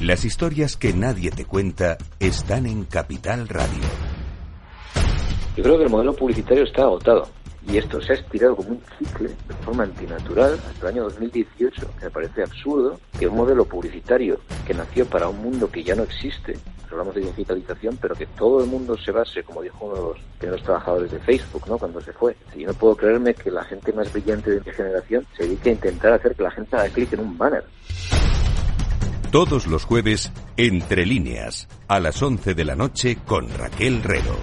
Las historias que nadie te cuenta están en Capital Radio. Yo creo que el modelo publicitario está agotado y esto se ha estirado como un cicle de forma antinatural hasta el año 2018. Me parece absurdo que un modelo publicitario que nació para un mundo que ya no existe, hablamos de digitalización, pero que todo el mundo se base, como dijo uno de los primeros trabajadores de Facebook, ¿no? Cuando se fue. Y no puedo creerme que la gente más brillante de mi generación se dedique a intentar hacer que la gente haga clic en un banner. Todos los jueves, Entre líneas, a las 11 de la noche con Raquel Rero.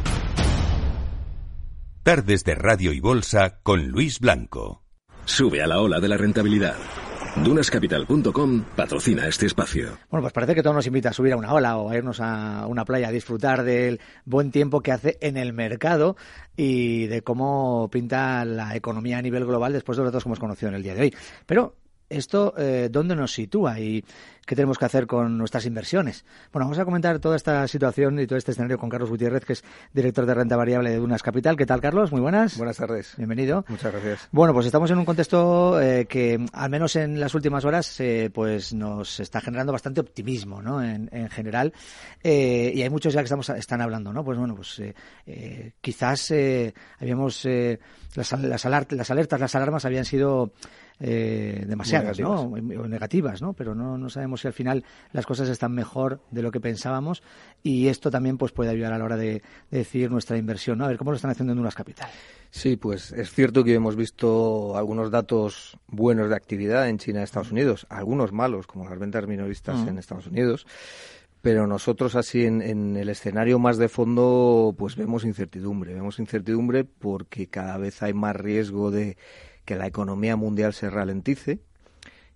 Tardes de Radio y Bolsa con Luis Blanco. Sube a la ola de la rentabilidad. Dunascapital.com patrocina este espacio. Bueno, pues parece que todo nos invita a subir a una ola o a irnos a una playa a disfrutar del buen tiempo que hace en el mercado y de cómo pinta la economía a nivel global después de los datos que hemos conocido en el día de hoy. Pero ¿Esto eh, dónde nos sitúa y qué tenemos que hacer con nuestras inversiones? Bueno, vamos a comentar toda esta situación y todo este escenario con Carlos Gutiérrez, que es director de renta variable de Dunas Capital. ¿Qué tal, Carlos? Muy buenas. Buenas tardes. Bienvenido. Muchas gracias. Bueno, pues estamos en un contexto eh, que, al menos en las últimas horas, eh, pues nos está generando bastante optimismo, ¿no? En, en general. Eh, y hay muchos ya que estamos están hablando, ¿no? Pues bueno, pues eh, eh, quizás habíamos las, las, las alertas, las alarmas habían sido eh, demasiadas, ¿no? O negativas, ¿no? Pero no, no sabemos si al final las cosas están mejor de lo que pensábamos y esto también pues puede ayudar a la hora de, de decir nuestra inversión, ¿no? A ver cómo lo están haciendo en unas capitales. Sí, pues es cierto que hemos visto algunos datos buenos de actividad en China y Estados Unidos, algunos malos, como las ventas minoristas Mm. en Estados Unidos. Pero nosotros así en, en el escenario más de fondo, pues vemos incertidumbre. Vemos incertidumbre porque cada vez hay más riesgo de que la economía mundial se ralentice.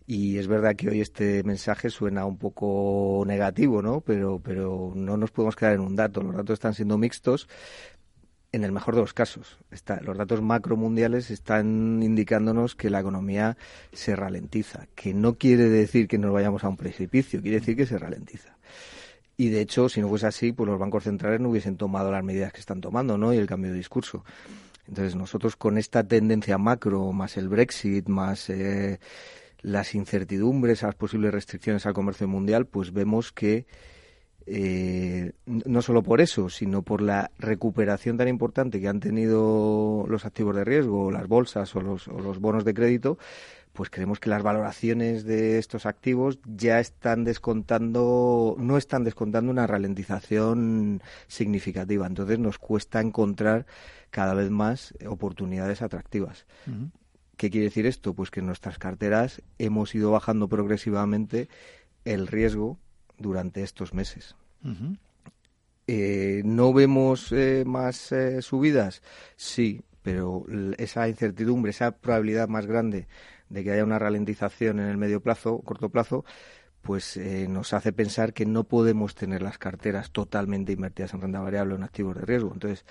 Y es verdad que hoy este mensaje suena un poco negativo, ¿no? Pero, pero no nos podemos quedar en un dato. Los datos están siendo mixtos en el mejor de los casos. Está, los datos macromundiales están indicándonos que la economía se ralentiza, que no quiere decir que nos vayamos a un precipicio, quiere decir que se ralentiza. Y de hecho, si no fuese así, pues los bancos centrales no hubiesen tomado las medidas que están tomando, ¿no? Y el cambio de discurso. Entonces, nosotros con esta tendencia macro, más el Brexit, más eh, las incertidumbres, las posibles restricciones al comercio mundial, pues vemos que eh, no solo por eso, sino por la recuperación tan importante que han tenido los activos de riesgo, las bolsas o los, o los bonos de crédito, pues creemos que las valoraciones de estos activos ya están descontando, no están descontando una ralentización significativa. Entonces nos cuesta encontrar cada vez más oportunidades atractivas. Uh -huh. ¿Qué quiere decir esto? Pues que en nuestras carteras hemos ido bajando progresivamente el riesgo durante estos meses. Uh -huh. eh, ¿No vemos eh, más eh, subidas? Sí, pero esa incertidumbre, esa probabilidad más grande de que haya una ralentización en el medio plazo, corto plazo, pues eh, nos hace pensar que no podemos tener las carteras totalmente invertidas en renta variable o en activos de riesgo. Entonces,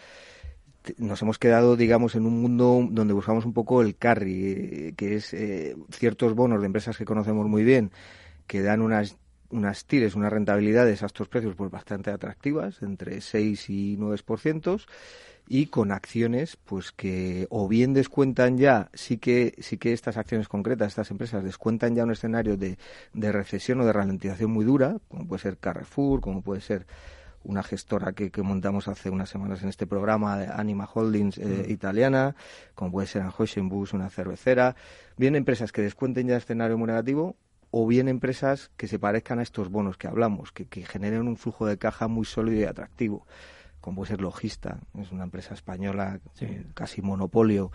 nos hemos quedado, digamos, en un mundo donde buscamos un poco el carry, eh, que es eh, ciertos bonos de empresas que conocemos muy bien, que dan unas unas tires, unas rentabilidades a estos precios pues bastante atractivas, entre 6 y 9%, y con acciones pues que o bien descuentan ya, sí que, sí que estas acciones concretas, estas empresas descuentan ya un escenario de, de recesión o de ralentización muy dura, como puede ser Carrefour, como puede ser una gestora que, que, montamos hace unas semanas en este programa, Anima Holdings eh, mm. italiana, como puede ser Anheuser-Busch, una cervecera. Bien, empresas que descuenten ya escenario muy negativo o bien empresas que se parezcan a estos bonos que hablamos, que, que generen un flujo de caja muy sólido y atractivo, como puede ser Logista, es una empresa española, sí. casi monopolio,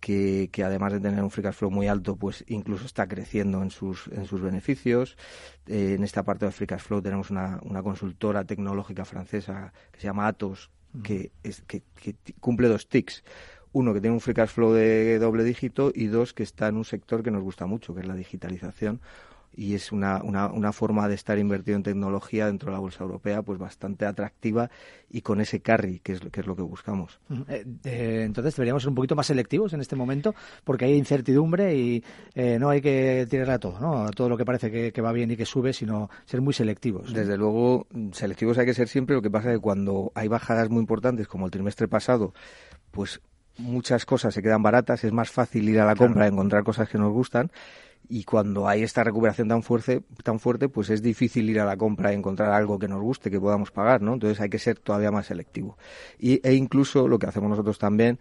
que, que, además de tener un free cash flow muy alto, pues incluso está creciendo en sus, en sus beneficios. Eh, en esta parte del free cash flow tenemos una, una consultora tecnológica francesa que se llama Atos, mm. que, es, que, que cumple dos tics uno que tiene un free cash flow de doble dígito y dos que está en un sector que nos gusta mucho, que es la digitalización y es una, una, una, forma de estar invertido en tecnología dentro de la bolsa europea pues bastante atractiva y con ese carry que es, que es lo que buscamos. Eh, eh, entonces deberíamos ser un poquito más selectivos en este momento porque hay incertidumbre y eh, no hay que tirarle a todo, ¿no? a todo lo que parece que, que va bien y que sube, sino ser muy selectivos. Desde luego, selectivos hay que ser siempre, lo que pasa es que cuando hay bajadas muy importantes como el trimestre pasado, pues muchas cosas se quedan baratas, es más fácil ir a la compra, claro. encontrar cosas que nos gustan y cuando hay esta recuperación tan fuerte, tan fuerte, pues es difícil ir a la compra y encontrar algo que nos guste, que podamos pagar, ¿no? Entonces hay que ser todavía más selectivo. Y, e incluso lo que hacemos nosotros también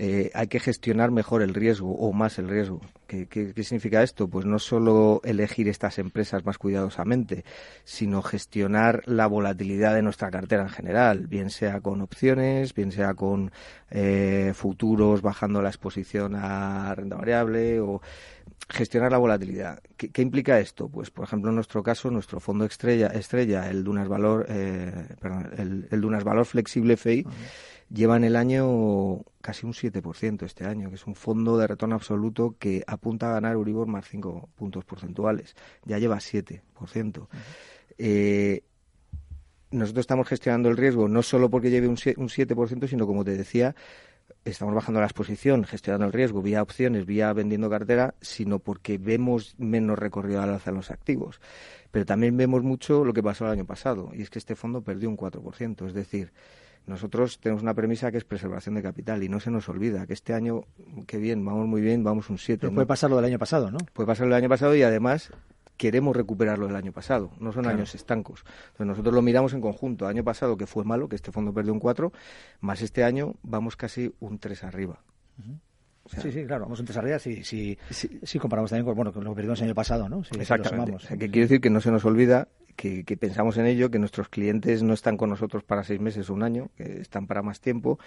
eh, hay que gestionar mejor el riesgo o más el riesgo. ¿Qué, significa esto? Pues no solo elegir estas empresas más cuidadosamente, sino gestionar la volatilidad de nuestra cartera en general, bien sea con opciones, bien sea con eh, futuros bajando la exposición a renta variable o gestionar la volatilidad. ¿Qué, implica esto? Pues, por ejemplo, en nuestro caso, nuestro fondo estrella, estrella el Dunas Valor, eh, perdón, el, Dunas Valor Flexible FI, en el año casi un 7% este año, que es un fondo de retorno absoluto que apunta a ganar Uribor más 5 puntos porcentuales. Ya lleva 7%. eh, nosotros estamos gestionando el riesgo no solo porque lleve un 7%, sino como te decía, estamos bajando la exposición, gestionando el riesgo vía opciones, vía vendiendo cartera, sino porque vemos menos recorrido al alza en los activos. Pero también vemos mucho lo que pasó el año pasado, y es que este fondo perdió un 4%. Es decir, nosotros tenemos una premisa que es preservación de capital y no se nos olvida que este año, qué bien, vamos muy bien, vamos un 7. puede pasar lo del año pasado, ¿no? Puede pasar lo del año pasado y además queremos recuperarlo del año pasado, no son años estancos. Entonces nosotros lo miramos en conjunto. Año pasado que fue malo, que este fondo perdió un 4, más este año vamos casi un 3 arriba. sí, sí, claro, vamos un 3 arriba si, si, si, comparamos también con, bueno, con lo que perdimos el año pasado, ¿no? Exactamente. O sea, que quiere decir que no se nos olvida que, pensamos en ello, que nuestros clientes no están con nosotros para seis meses o un año, que están para más tiempo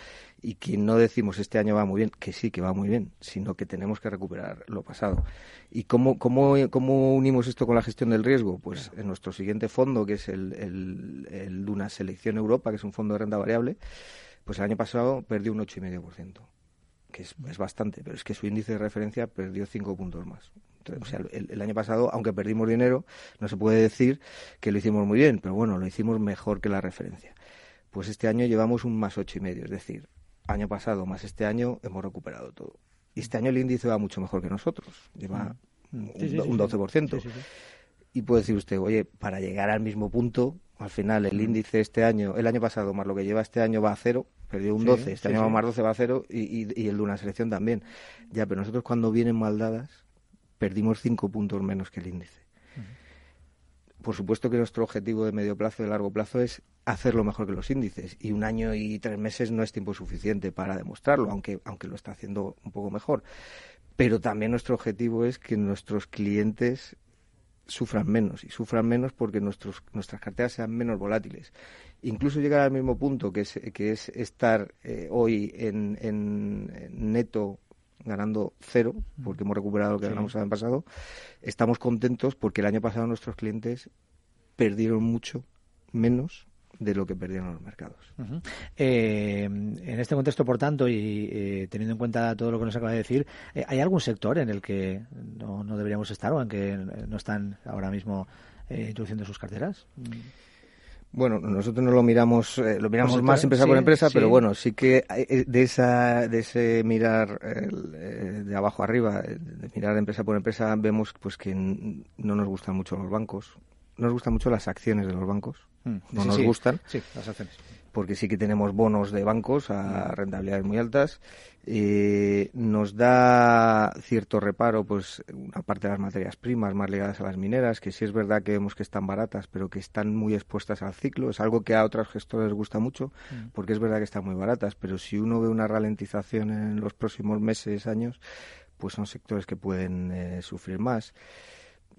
y que no decimos este año va muy bien, que sí, que va muy bien, sino que tenemos que recuperar lo pasado. ¿Y cómo, cómo, cómo unimos esto con la gestión del riesgo? Pues en nuestro siguiente fondo, que es el, el, el Duna Selección Europa, que es un fondo de renta variable, pues el año pasado perdió un 8,5% que es, es, bastante, pero es que su índice de referencia perdió cinco puntos más. o sea, el, año pasado, aunque perdimos dinero, no se puede decir que lo hicimos muy bien, pero bueno, lo hicimos mejor que la referencia. Pues este año llevamos un más ocho y medio, es decir, año pasado más este año hemos recuperado todo. Y este año el índice va mucho mejor que nosotros, lleva mm. un, un 12%. Y puede decir usted, oye, para llegar al mismo punto, al final el índice este año, el año pasado más lo que lleva este año va a cero, perdió un 12, este año más 12 va a cero y, el de una selección también. Ya, pero nosotros cuando vienen mal dadas perdimos 5 puntos menos que el índice. Por supuesto que nuestro objetivo de medio plazo y de largo plazo es hacerlo mejor que los índices y un año y tres meses no es tiempo suficiente para demostrarlo, aunque, aunque lo está haciendo un poco mejor. Pero también nuestro objetivo es que nuestros clientes sufran menos y sufran menos porque nuestros, nuestras carteras sean menos volátiles. Incluso llegar al mismo punto que es, que es estar eh, hoy en, en, neto ganando cero, porque hemos recuperado lo que ganamos el año pasado, estamos contentos porque el año pasado nuestros clientes perdieron mucho menos de lo que perdieron los mercados. Eh, en este contexto, por tanto, y eh, teniendo en cuenta todo lo que nos acaba de decir, ¿hay algún sector en el que no, no, deberíamos estar o en que no están ahora mismo introduciendo sus carteras? Bueno, nosotros no lo miramos, eh, lo miramos más empresa por empresa, pero bueno, sí que eh, de esa, de ese mirar eh, de abajo arriba, de mirar empresa por empresa, vemos pues que no nos gustan mucho los bancos, no nos gustan mucho las acciones de los bancos, mm, no nos gustan. Sí, las acciones porque sí que tenemos bonos de bancos a rentabilidades muy altas. Eh, nos da cierto reparo, pues, una parte de las materias primas más ligadas a las mineras, que sí es verdad que vemos que están baratas, pero que están muy expuestas al ciclo. Es algo que a otros gestores les gusta mucho, mm. porque es verdad que están muy baratas, pero si uno ve una ralentización en los próximos meses, años, pues son sectores que pueden eh, sufrir más.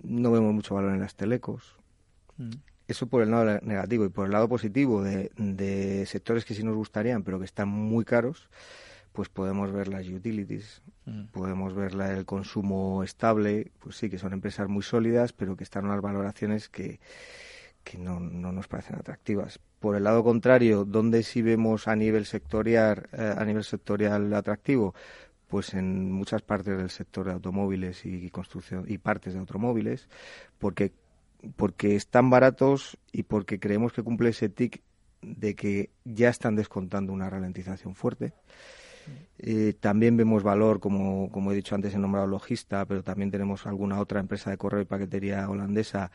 No vemos mucho valor en las telecos. Mm. Eso por el lado negativo y por el lado positivo de, sectores que sí nos gustarían, pero que están muy caros, pues podemos ver las utilities, mm. podemos ver el consumo estable, pues sí que son empresas muy sólidas, pero que están unas valoraciones que, que no, no, nos parecen atractivas. Por el lado contrario, ¿dónde sí vemos a nivel sectorial, eh, a nivel sectorial atractivo? Pues en muchas partes del sector de automóviles y construcción y partes de automóviles, porque porque están baratos y porque creemos que cumple ese tic de que ya están descontando una ralentización fuerte. Eh, también vemos valor, como, como he dicho antes, he nombrado Logista, pero también tenemos alguna otra empresa de correo y paquetería holandesa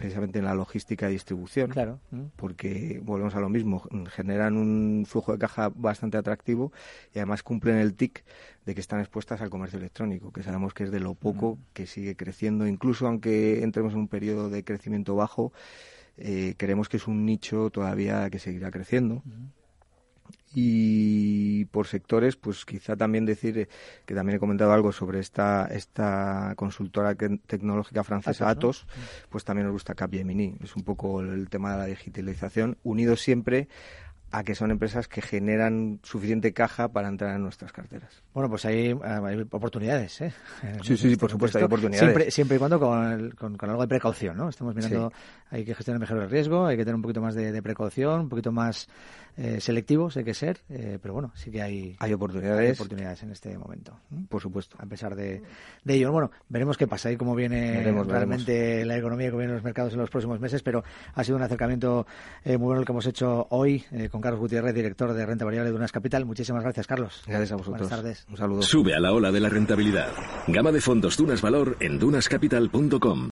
precisamente en la logística y distribución. Claro. Porque volvemos a lo mismo, generan un flujo de caja bastante atractivo y además cumplen el TIC de que están expuestas al comercio electrónico, que sabemos que es de lo poco que sigue creciendo, incluso aunque entremos en un periodo de crecimiento bajo, eh, creemos que es un nicho todavía que seguirá creciendo. Y por sectores, pues quizá también decir eh, que también he comentado algo sobre esta, esta consultora tecnológica francesa Atos, pues también nos gusta Capgemini. Es un poco el tema de la digitalización, unido siempre a que son empresas que generan suficiente caja para entrar en nuestras carteras. Bueno, pues hay, hay oportunidades, ¿eh? Sí, sí, por supuesto, hay oportunidades. Siempre, siempre y cuando con, con, algo de precaución, ¿no? Estamos mirando, hay que gestionar mejor el riesgo, hay que tener un poquito más de, de precaución, un poquito más eh, selectivos, hay que ser, eh, pero bueno, sí que hay, hay oportunidades. oportunidades en este momento. Por supuesto. A pesar de, de ello. Bueno, veremos qué pasa y cómo viene realmente la economía, cómo vienen los mercados en los próximos meses, pero ha sido un acercamiento eh, muy bueno el que hemos hecho hoy con Carlos Gutiérrez, director de renta variable de Unas Capital. Muchísimas gracias, Carlos. Gracias a vosotros. Buenas tardes. Un saludo. Sube a la ola de la rentabilidad. Gama de fondos Dunas Valor en dunascapital.com.